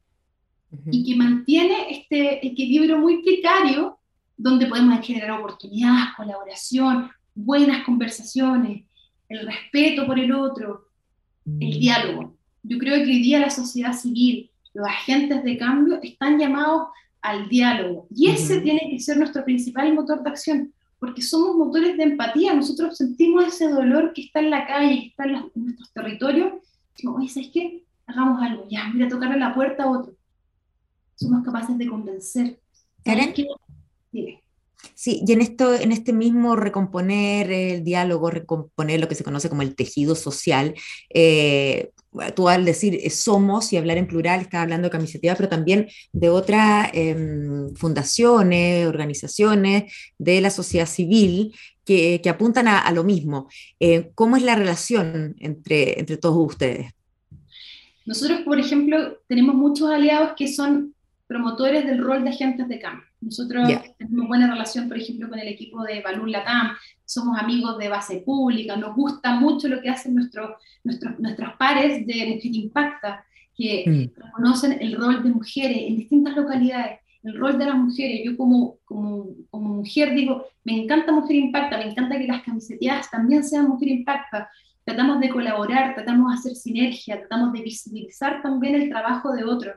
uh -huh. y que mantiene este equilibrio muy precario donde podemos generar oportunidades, colaboración, buenas conversaciones, el respeto por el otro, el diálogo. Yo creo que hoy día la sociedad civil, los agentes de cambio están llamados al diálogo. Y ese uh -huh. tiene que ser nuestro principal motor de acción, porque somos motores de empatía. Nosotros sentimos ese dolor que está en la calle, que está en, los, en nuestros territorios. Digo, oye, ¿sabes qué? Hagamos algo, ya, voy a tocarle la puerta a otro. Somos capaces de convencer. ¿Karen? Dime. Sí, y en, esto, en este mismo recomponer el diálogo, recomponer lo que se conoce como el tejido social, eh, tú al decir eh, somos y hablar en plural, estás hablando de camisetiva, pero también de otras eh, fundaciones, organizaciones de la sociedad civil que, apuntan a, lo mismo. Eh, ¿Cómo es la relación entre, entre todos ustedes? Nosotros, por ejemplo, tenemos muchos aliados que son promotores del rol de agentes de cambio. Nosotros tenemos buena relación, por ejemplo, con el equipo de Balún Latam, somos amigos de base pública, nos gusta mucho lo que hacen nuestros nuestros pares de Mujer Impacta, que mm. reconocen el rol de mujeres en distintas localidades, el rol de las mujeres. Yo como, como, como mujer digo, me encanta Mujer Impacta, me encanta que las camiseteadas también sean Mujer Impacta. Tratamos de colaborar, tratamos de hacer sinergia, tratamos de visibilizar también el trabajo de otros.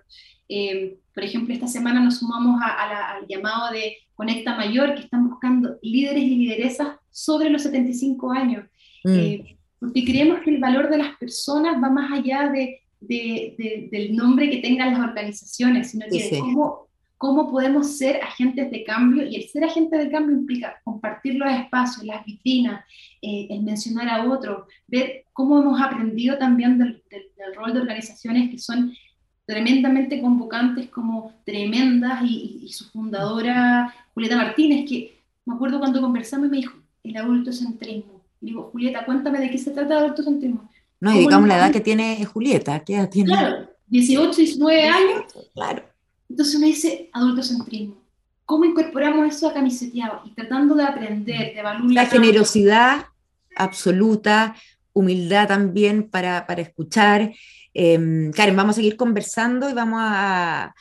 Eh, por ejemplo, esta semana nos sumamos al llamado de Conecta Mayor, que están buscando líderes y lideresas sobre los 75 años. Mm. Eh, porque creemos que el valor de las personas va más allá de, del nombre que tengan las organizaciones, sino que cómo, cómo podemos ser agentes de cambio, y el ser agente de cambio implica compartir los espacios, las vitrinas, eh, el mencionar a otro, ver cómo hemos aprendido también del, del rol de organizaciones que son tremendamente convocantes como tremendas y, su fundadora Julieta Martínez, que me acuerdo cuando conversamos y me dijo, el adultocentrismo. Y digo, Julieta, cuéntame de qué se trata el adultocentrismo. No, y digamos la edad que tiene Julieta, ¿qué edad tiene? Claro, 18, 19 años. Claro. Entonces me dice adultocentrismo. ¿Cómo incorporamos eso a camiseteado? Y tratando de aprender, de evaluar. La generosidad absoluta, humildad también para, para escuchar, Em, Karen, vamos a seguir conversando y vamos a,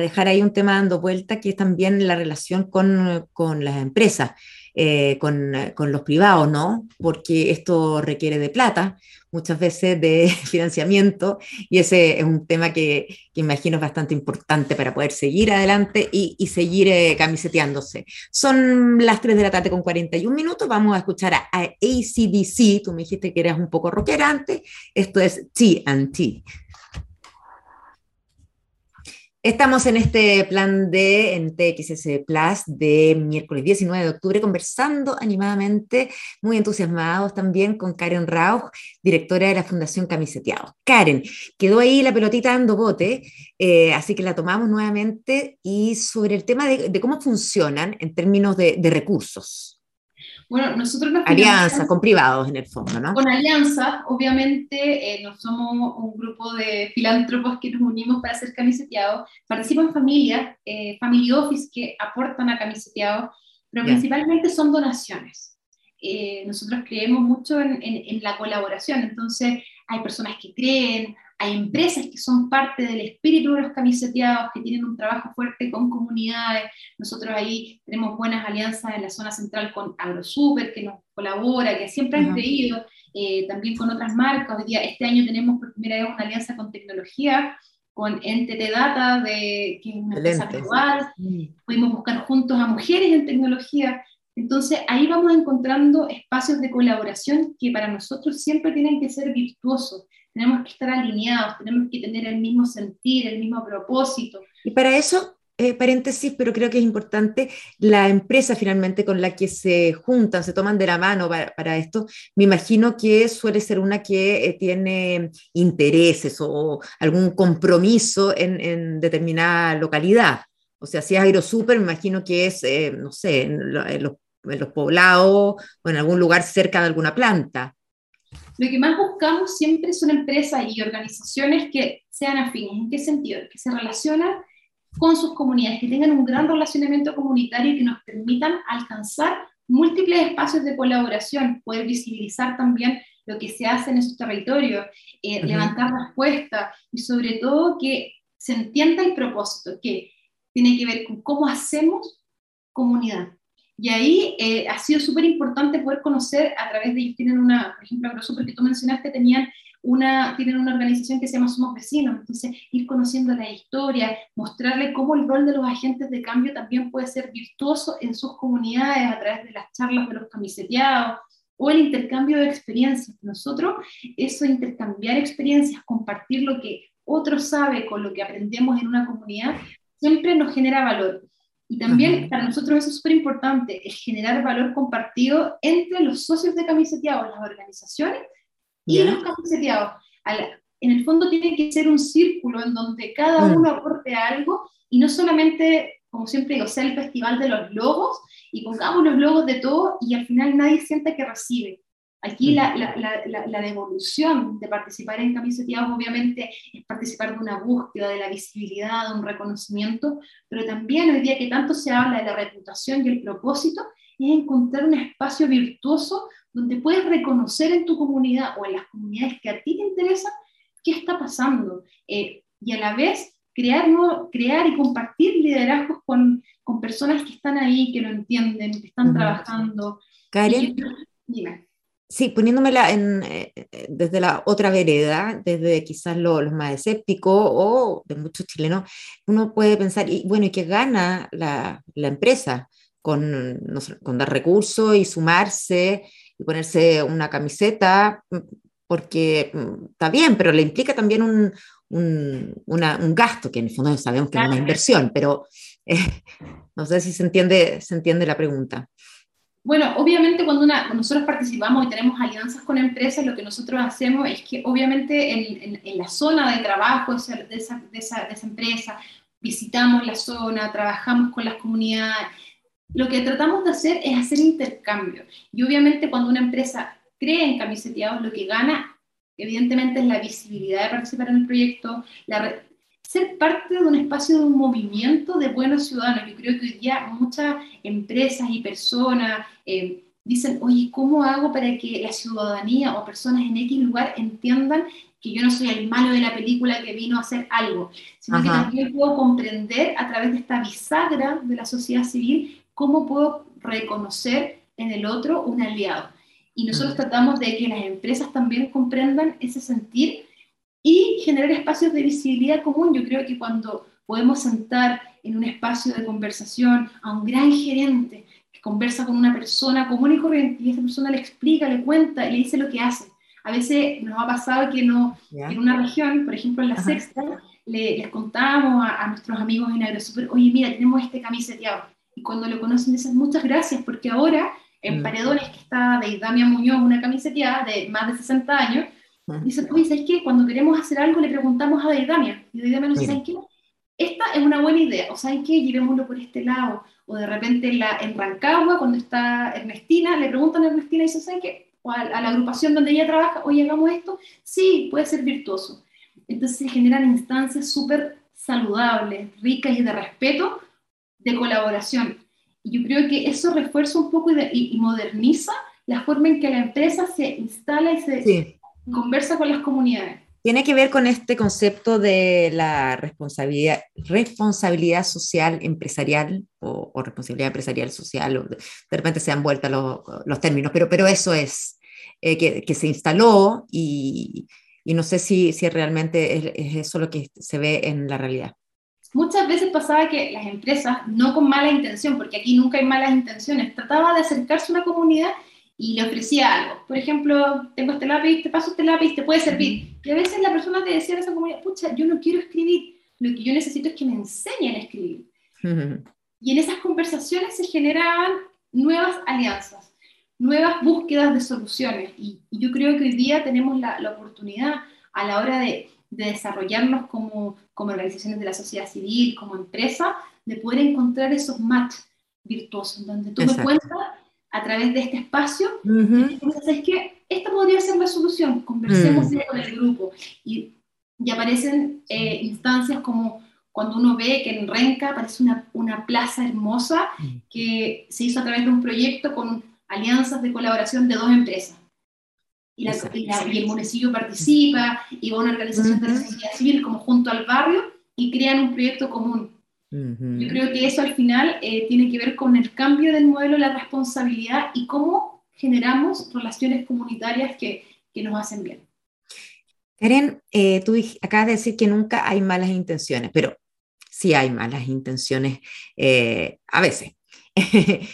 dejar ahí un tema dando vuelta, que es también la relación con, las empresas, eh, con, con, los privados, ¿no? Porque esto requiere de plata, muchas veces de financiamiento, y ese es un tema que, que imagino es bastante importante para poder seguir adelante y, y seguir eh, camiseteándose. Son las 3 de la tarde con 41 minutos, vamos a escuchar a, a ACDC, tú me dijiste que eras un poco rockera antes, esto es TNT. Estamos en este plan de en TXS Plus de miércoles 19 de octubre conversando animadamente, muy entusiasmados también con Karen Rauch, directora de la Fundación Camiseteados. Karen, quedó ahí la pelotita dando bote, eh, así que la tomamos nuevamente y sobre el tema de, cómo funcionan en términos de recursos. Bueno, nosotros nos Alianza, con privados en el fondo, ¿no? Con alianza, obviamente, eh, no somos un grupo de filántropos que nos unimos para hacer camiseteados. Participan familias, eh, family office que aportan a camiseteados, pero principalmente son donaciones. Eh, nosotros creemos mucho en, en la colaboración, entonces hay personas que creen, hay empresas que son parte del espíritu de los camiseteados, que tienen un trabajo fuerte con comunidades. Nosotros ahí tenemos buenas alianzas en la zona central con AgroSuper, que nos colabora, que siempre han creído, eh, también con otras marcas. Hoy día, este año tenemos por primera vez una alianza con tecnología, con NTT Data, de, que es una empresa global. Pudimos buscar juntos a mujeres en tecnología. Entonces, ahí vamos encontrando espacios de colaboración que para nosotros siempre tienen que ser virtuosos tenemos que estar alineados, tenemos que tener el mismo sentir, el mismo propósito. Y para eso, eh, paréntesis, pero creo que es importante, la empresa finalmente con la que se juntan, se toman de la mano para, esto, me imagino que suele ser una que eh, tiene intereses o algún compromiso en, determinada localidad. O sea, si es AeroSuper, me imagino que es, eh, no sé, en, los, en los poblados o en algún lugar cerca de alguna planta. Lo que más buscamos siempre son empresas y organizaciones que sean afines. ¿En qué sentido? Que se relacionan con sus comunidades, que tengan un gran relacionamiento comunitario y que nos permitan alcanzar múltiples espacios de colaboración, poder visibilizar también lo que se hace en esos territorios, eh, levantar respuestas y sobre todo que se entienda el propósito, que tiene que ver con cómo hacemos comunidad. Y ahí eh, ha sido súper importante poder conocer a través de ellos. Tienen una, por ejemplo, AgroSuper que tú mencionaste, tenían una, tienen una organización que se llama Somos Vecinos. Entonces, ir conociendo la historia, mostrarle cómo el rol de los agentes de cambio también puede ser virtuoso en sus comunidades a través de las charlas de los camiseteados o el intercambio de experiencias. Nosotros, eso intercambiar experiencias, compartir lo que otro sabe con lo que aprendemos en una comunidad, siempre nos genera valor. Y también para nosotros eso es súper importante, el generar valor compartido entre los socios de camiseteados, las organizaciones y los camiseteados. en el fondo tiene que ser un círculo en donde cada mm. uno aporte algo y no solamente como siempre digo, sea el festival de los logos y pongamos los logos de todo y al final nadie sienta que recibe. Aquí la, la, la, devolución de participar en camiseteados obviamente es participar de una búsqueda, de la visibilidad, de un reconocimiento, pero también hoy día que tanto se habla de la reputación y el propósito, es encontrar un espacio virtuoso donde puedes reconocer en tu comunidad o en las comunidades que a ti te interesan qué está pasando eh, y a la vez crear, crear y compartir liderazgos con, con, personas que están ahí, que lo entienden, que están trabajando. Karen, dime. Sí, poniéndomela en, eh, desde la otra vereda, desde quizás lo, los más escépticos o de muchos chilenos, uno puede pensar, y bueno, ¿y qué gana la, la empresa con, con dar recursos y sumarse y ponerse una camiseta? Porque mm, está bien, pero le implica también un, un, un gasto, que en el fondo sabemos que es una inversión, pero eh, no sé si se entiende, se entiende la pregunta. Bueno, obviamente cuando, una, nosotros participamos y tenemos alianzas con empresas, lo que nosotros hacemos es que obviamente en, en, la zona de trabajo de esa, de, esa, de esa, empresa, visitamos la zona, trabajamos con las comunidades. Lo que tratamos de hacer es hacer intercambio. Y obviamente cuando una empresa cree en camiseteados, lo que gana evidentemente es la visibilidad de participar en el proyecto, la, ser parte de un espacio de un movimiento de buenos ciudadanos. Yo creo que hoy día muchas empresas y personas eh, dicen, oye, ¿cómo hago para que la ciudadanía o personas en X lugar entiendan que yo no soy el malo de la película que vino a hacer algo, sino que también puedo comprender a través de esta bisagra de la sociedad civil cómo puedo reconocer en el otro un aliado. Y nosotros tratamos de que las empresas también comprendan ese sentir y generar espacios de visibilidad común. Yo creo que cuando podemos sentar en un espacio de conversación a un gran gerente que conversa con una persona común y corriente y esa persona le explica, le cuenta y le dice lo que hace. A veces nos ha pasado que no, en una región, por ejemplo en la sexta, le, les contamos a, nuestros amigos en AgroSuper, oye, mira, tenemos este camiseteado. Y cuando lo conocen dicen, muchas gracias, porque ahora en mm. Paredones, que está de Idamia Muñoz, una camiseteada de más de 60 años, Dicen, oye, ¿sabes qué? Cuando queremos hacer algo le preguntamos a Deidamia. Y Deidamia nos dice, ¿sabes qué? Esta es una buena idea. O ¿sabes qué? Llevémoslo por este lado. O de repente en, la, en Rancagua, cuando está Ernestina, le preguntan a Ernestina y dice, ¿sabes qué? O a, la agrupación donde ella trabaja, oye, hagamos esto. Sí, puede ser virtuoso. Entonces se generan instancias súper saludables, ricas y de respeto, de colaboración. Y yo creo que eso refuerza un poco y, moderniza la forma en que la empresa se instala y se, conversa con las comunidades. Tiene que ver con este concepto de la responsabilidad, responsabilidad social empresarial o, responsabilidad empresarial social, o de, repente se han vuelto los, los términos, pero, pero eso es, eh, que, que, se instaló y, y, no sé si, si realmente es, es eso lo que se ve en la realidad. Muchas veces pasaba que las empresas, no con mala intención, porque aquí nunca hay malas intenciones, trataba de acercarse a una comunidad y le ofrecía algo. Por ejemplo, tengo este lápiz, te paso este lápiz, te puede servir. Y a veces la persona te decía en esa comunidad, pucha, yo no quiero escribir, lo que yo necesito es que me enseñen a escribir. Y en esas conversaciones se generaban nuevas alianzas, nuevas búsquedas de soluciones. Y, yo creo que hoy día tenemos la, la oportunidad a la hora de, de desarrollarnos como, como organizaciones de la sociedad civil, como empresa, de poder encontrar esos match virtuosos, donde tú me cuentas a través de este espacio, entonces es que esta podría ser la solución, conversemos mm. con el grupo. Y, y aparecen eh, instancias como cuando uno ve que en Renca aparece una, una plaza hermosa mm. que se hizo a través de un proyecto con alianzas de colaboración de dos empresas. Y, la, y, el municipio participa, y va una organización de la sociedad civil como junto al barrio y crean un proyecto común. Yo creo que eso al final eh, tiene que ver con el cambio del modelo de la responsabilidad y cómo generamos relaciones comunitarias que, que nos hacen bien. Karen, eh, tú acabas de decir que nunca hay malas intenciones, pero sí hay malas intenciones eh, a veces.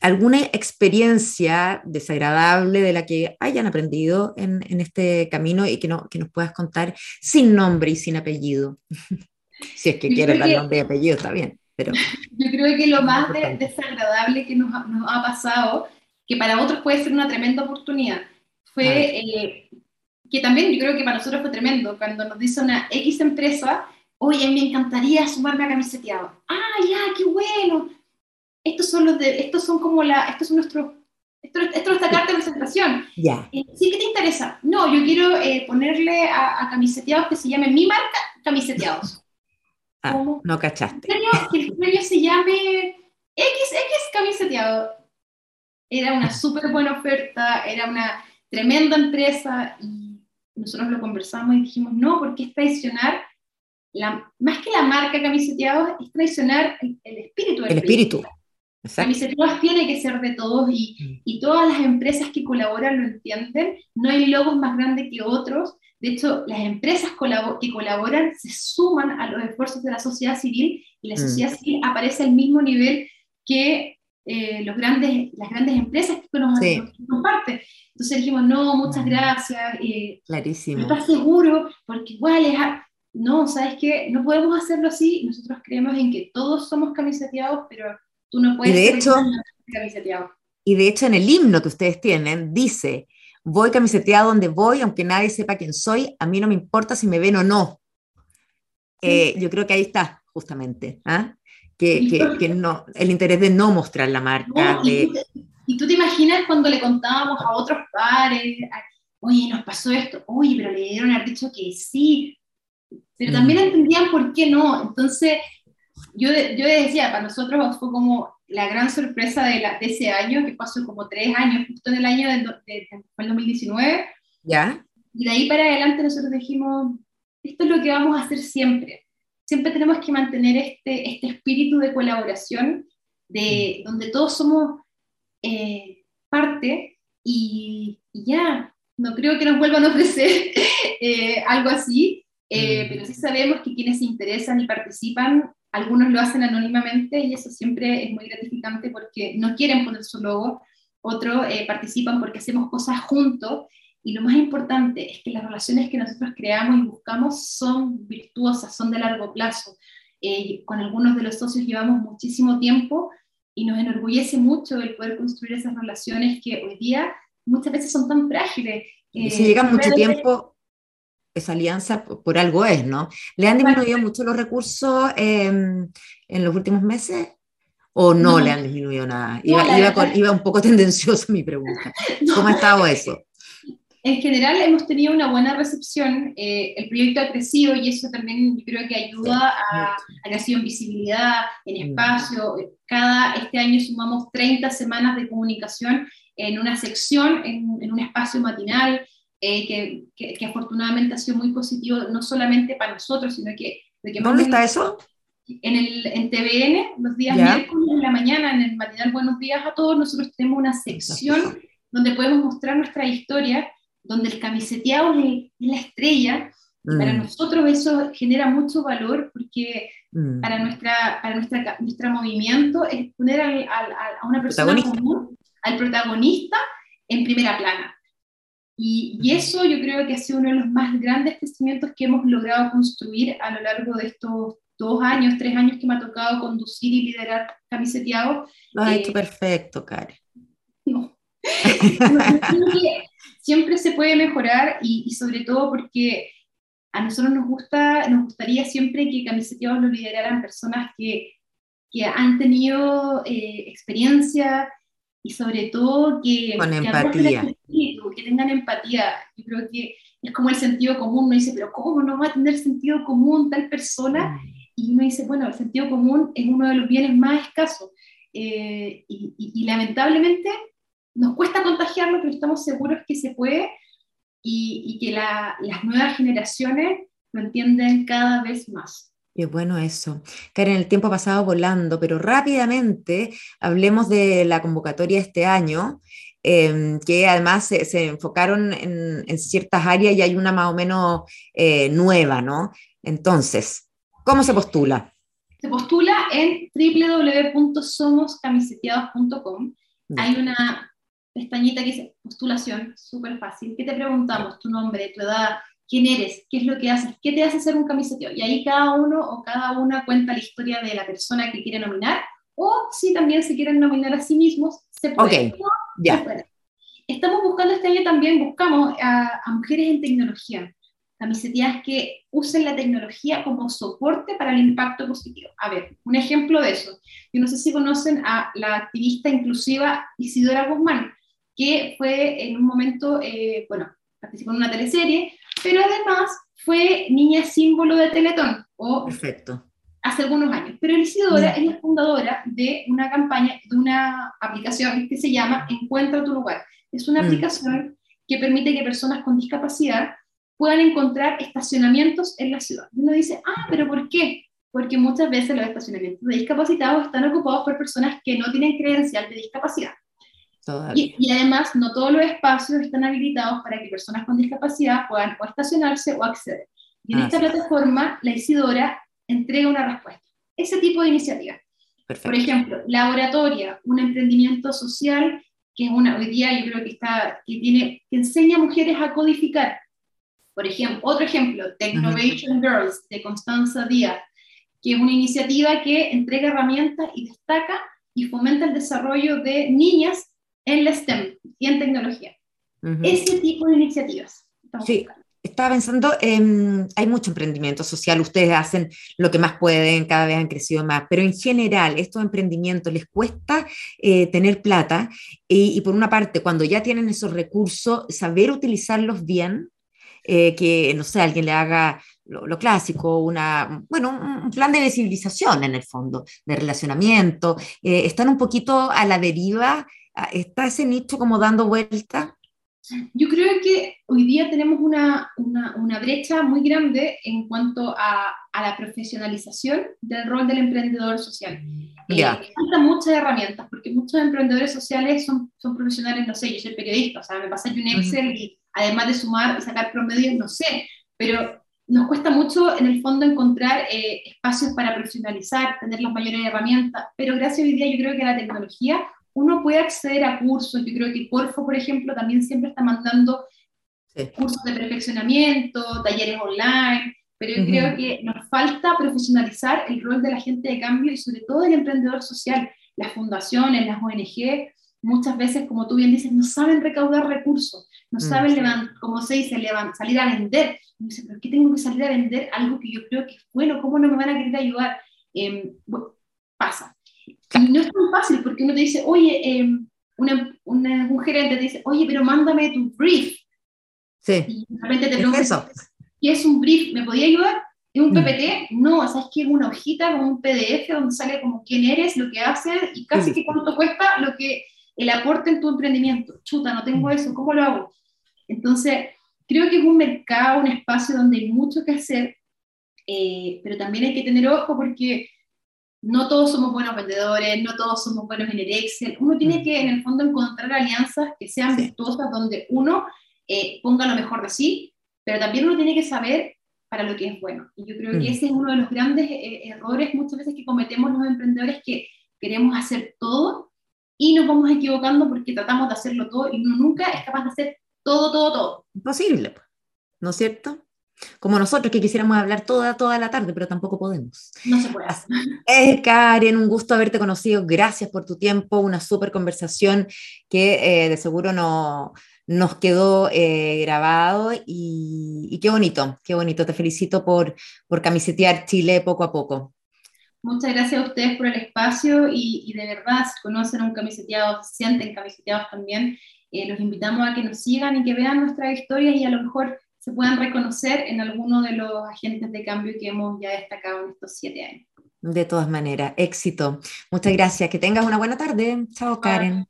¿Alguna experiencia desagradable de la que hayan aprendido en, en este camino y que, no, que nos puedas contar sin nombre y sin apellido? Si es que quiere dar nombre y apellido, está bien. Pero... Yo creo que lo más desagradable que nos, nos, ha pasado, que para otros puede ser una tremenda oportunidad, fue eh, que también yo creo que para nosotros fue tremendo, cuando nos dice una X empresa, oye, me encantaría sumarme a camiseteado. Ah, ya, qué bueno. Estos son los de, estos son como la, estos son nuestros, esto, es nuestra carta de presentación. Ya. Eh, ¿Sí que te interesa? No, yo quiero eh, ponerle a, camiseteados que se llame mi marca, camiseteados. Ah, no cachaste. Que el premio se llame XX camiseteado. Era una súper buena oferta, era una tremenda empresa y nosotros lo conversamos y dijimos, no, porque es traicionar, la, más que la marca camiseteados, es traicionar el, espíritu del El espíritu. Camiseteados tiene que ser de todos y, mm. y, todas las empresas que colaboran lo entienden. No hay logos más grandes que otros. De hecho, las empresas que colaboran se suman a los esfuerzos de la sociedad civil y la mm. sociedad civil aparece al mismo nivel que eh, los grandes, las grandes empresas que nos, sí. comparten. Entonces dijimos, no, muchas mm. gracias. Eh, Clarísimo. ¿Estás seguro? Porque igual es... No, ¿sabes qué? No podemos hacerlo así. Nosotros creemos en que todos somos camiseteados, pero tú no puedes y de hecho, camiseteado. Y de hecho en el himno que ustedes tienen dice, voy camiseteado donde voy, aunque nadie sepa quién soy, a mí no me importa si me ven o no. Eh, yo creo que ahí está, justamente. ¿ah? Que, que, no, el interés de no mostrar la marca. y, tú, te imaginas cuando le contábamos a otros padres, oye, nos pasó esto, oye, pero le dieron haber dicho que sí, pero también mm. entendían por qué no. Entonces, yo, yo decía, para nosotros fue como la gran sorpresa de, la, de, ese año, que pasó como tres años, justo en el año del, de, 2019. ¿Ya? Y de ahí para adelante nosotros dijimos, esto es lo que vamos a hacer siempre. Siempre tenemos que mantener este, este espíritu de colaboración, de, donde todos somos eh, parte y, ya, no creo que nos vuelvan a ofrecer eh, algo así, eh, mm. pero sí sabemos que quienes se interesan y participan algunos lo hacen anónimamente y eso siempre es muy gratificante porque no quieren poner su logo, otros eh, participan porque hacemos cosas juntos y lo más importante es que las relaciones que nosotros creamos y buscamos son virtuosas, son de largo plazo. Eh, con algunos de los socios llevamos muchísimo tiempo y nos enorgullece mucho el poder construir esas relaciones que hoy día muchas veces son tan frágiles. y si llegan mucho tiempo, esa alianza por, algo es, ¿no? ¿Le han disminuido mucho los recursos em, en los últimos meses? ¿O no, le han disminuido nada? Iba, un poco tendencioso mi pregunta. ¿Cómo ha estado eso? En general hemos tenido una buena recepción, eh, el proyecto ha crecido y eso también yo creo que ayuda a, a que en visibilidad, en mm. espacio. Cada, este año sumamos 30 semanas de comunicación en una sección, en, en un espacio matinal, eh, que, que, afortunadamente ha sido muy positivo, no solamente para nosotros, sino que... ¿Dónde está eso? En, el, en TVN, los días miércoles en la mañana, en el matinal Buenos Días a todos, nosotros tenemos una sección donde podemos mostrar nuestra historia, donde el camiseteado es, la estrella. Para mm. nosotros eso genera mucho valor porque mm. para, nuestra, para nuestra, nuestro movimiento es poner al, a una persona común, al protagonista, en primera plana. Y, eso yo creo que ha sido uno de los más grandes crecimientos que hemos logrado construir a lo largo de estos dos años, tres años que me ha tocado conducir y liderar Camiseteado. Lo has hecho eh, perfecto, Karen. No. siempre se puede mejorar y, sobre todo porque a nosotros nos gusta, nos gustaría siempre que Camiseteados lo lideraran personas que, que han tenido eh, experiencia y sobre todo que, Con empatía. que tengan empatía. Yo creo que es como el sentido común, uno dice, pero ¿cómo no va a tener sentido común tal persona? Mm. Y uno dice, bueno, el sentido común es uno de los bienes más escasos. Eh, y, lamentablemente nos cuesta contagiarlo, pero estamos seguros que se puede y, que las nuevas generaciones lo entienden cada vez más. Qué bueno eso. Karen, el tiempo ha pasado volando, pero rápidamente hablemos de la convocatoria este año, em, que además se, enfocaron en, ciertas áreas y hay una más o menos eh, nueva, ¿no? Entonces, ¿cómo se postula? Se postula en www.somoscamiseteados.com. Hay una pestañita que dice postulación, súper fácil, que te preguntamos tu nombre, tu edad, quién eres, qué es lo que haces, qué te hace ser un camiseteo. Y ahí cada uno o cada una cuenta la historia de la persona que quiere nominar, o si también se quieren nominar a sí mismos, se puede. ya. Estamos buscando este año también, buscamos a, mujeres en tecnología. camiseteadas que usen la tecnología como soporte para el impacto positivo. A ver, un ejemplo de eso. Yo no sé si conocen a la activista inclusiva Isidora Guzmán, que fue en un momento, eh, bueno, participó en una teleserie, pero además fue niña símbolo de Teletón. O Perfecto. Hace algunos años. Pero Isidora es la fundadora de una campaña, de una aplicación que se llama Encuentra tu lugar. Es una mm. aplicación que permite que personas con discapacidad puedan encontrar estacionamientos en la ciudad. Uno dice, ah, pero ¿por qué? Porque muchas veces los estacionamientos de discapacitados están ocupados por personas que no tienen credencial de discapacidad. Y, y, además, no todos los espacios están habilitados para que personas con discapacidad puedan o estacionarse o acceder. Y en esta plataforma, la Isidora entrega una respuesta. Ese tipo de iniciativa. Por ejemplo, Laboratoria, un emprendimiento social que es una, hoy día yo creo que, está, que, tiene, que enseña a mujeres a codificar por ejemplo, otro ejemplo, Technovation Girls de Constanza Díaz, que es una iniciativa que entrega herramientas y destaca y fomenta el desarrollo de niñas en la STEM y en tecnología. Ese tipo de iniciativas. Sí, estaba pensando, hay mucho emprendimiento social, ustedes hacen lo que más pueden, cada vez han crecido más, pero en general, estos emprendimientos les cuesta eh, tener plata y, y, por una parte, cuando ya tienen esos recursos, saber utilizarlos bien eh, que, no sé, alguien le haga lo, clásico, una, bueno, un, plan de visibilización en el fondo, de relacionamiento. Eh, ¿Están un poquito a la deriva? ¿Está ese nicho como dando vuelta? Yo creo que hoy día tenemos una, una, una brecha muy grande en cuanto a, a, la profesionalización del rol del emprendedor social. Yeah. Eh, falta muchas herramientas, porque muchos emprendedores sociales son, son profesionales, no sé, yo soy periodista, o sea, me pasa un Excel y además de sumar y sacar promedios, no sé, pero nos cuesta mucho en el fondo encontrar eh, espacios para profesionalizar, tener las mayores herramientas, pero gracias hoy día yo creo que a la tecnología uno puede acceder a cursos, yo creo que Corfo, por ejemplo, también siempre está mandando cursos de perfeccionamiento, talleres online, pero yo creo que nos falta profesionalizar el rol de la gente de cambio y sobre todo el emprendedor social, las fundaciones, las ONG, muchas veces, como tú bien dices, no saben recaudar recursos, no mm, saben, como se dice, salir a vender. Y dice, ¿por qué tengo que salir a vender algo que yo creo que es bueno? ¿Cómo no me van a querer ayudar? Em, pasa. Y no es tan fácil porque uno te dice, oye, em, una, una, un gerente te dice, oye, pero mándame tu brief. Sí. Y de repente te preguntas, ¿qué es un brief? ¿Me podía ayudar? ¿Es un mm. PPT? No, o sea, es que es una hojita con un PDF donde sale como quién eres, lo que haces y casi que cuánto cuesta lo que el aporte en tu emprendimiento. Chuta, no tengo mm. eso, ¿cómo lo hago? Entonces, creo que es un mercado, un espacio donde hay mucho que hacer, eh, pero también hay que tener ojo porque no todos somos buenos vendedores, no todos somos buenos en el Excel. Uno tiene mm. que, en el fondo, encontrar alianzas que sean virtuosas, donde uno eh, ponga lo mejor de sí, pero también uno tiene que saber para lo que es bueno. Y yo creo que mm. ese es uno de los grandes eh, errores muchas veces que cometemos los emprendedores que queremos hacer todo y nos vamos equivocando porque tratamos de hacerlo todo y uno nunca es capaz de hacer todo, todo, todo. Imposible, ¿no es cierto? Como nosotros que quisiéramos hablar toda, toda la tarde, pero tampoco podemos. No se puede. Eh, Karen, un gusto haberte conocido. Gracias por tu tiempo, una súper conversación que eh, de seguro no, nos quedó eh, grabado y, y, qué bonito, qué bonito. Te felicito por, por camisetear Chile poco a poco. Muchas gracias a ustedes por el espacio y, de verdad, si conocen a un camiseteado, se sienten camiseteados también, eh, los invitamos a que nos sigan y que vean nuestras historias y a lo mejor se puedan reconocer en alguno de los agentes de cambio que hemos ya destacado en estos siete años. De todas maneras, éxito. Muchas gracias. Que tengas una buena tarde. Chao, Karen.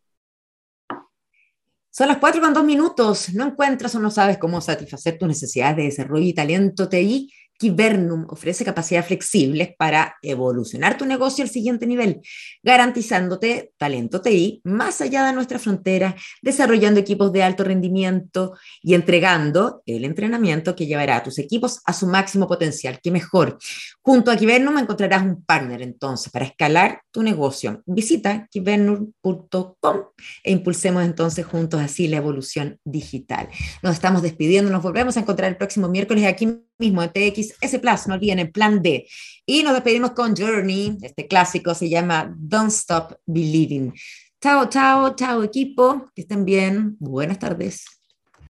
Son las cuatro con dos minutos. ¿No encuentras o no sabes cómo satisfacer tus necesidades de desarrollo y talento TI? Kibernum ofrece capacidades flexibles para evolucionar tu negocio al siguiente nivel, garantizándote talento TI más allá de nuestra frontera, desarrollando equipos de alto rendimiento y entregando el entrenamiento que llevará a tus equipos a su máximo potencial. ¡Qué mejor! Junto a Kibernum encontrarás un partner entonces para escalar tu negocio. Visita kibernum.com e impulsemos entonces juntos así la evolución digital. Nos estamos despidiendo, nos volvemos a encontrar el próximo miércoles aquí mismo en TXS Plus, no olviden el plan D. Y nos despedimos con Journey, este clásico se llama Don't Stop Believing. Chao, chao, chao equipo, que estén bien, buenas tardes.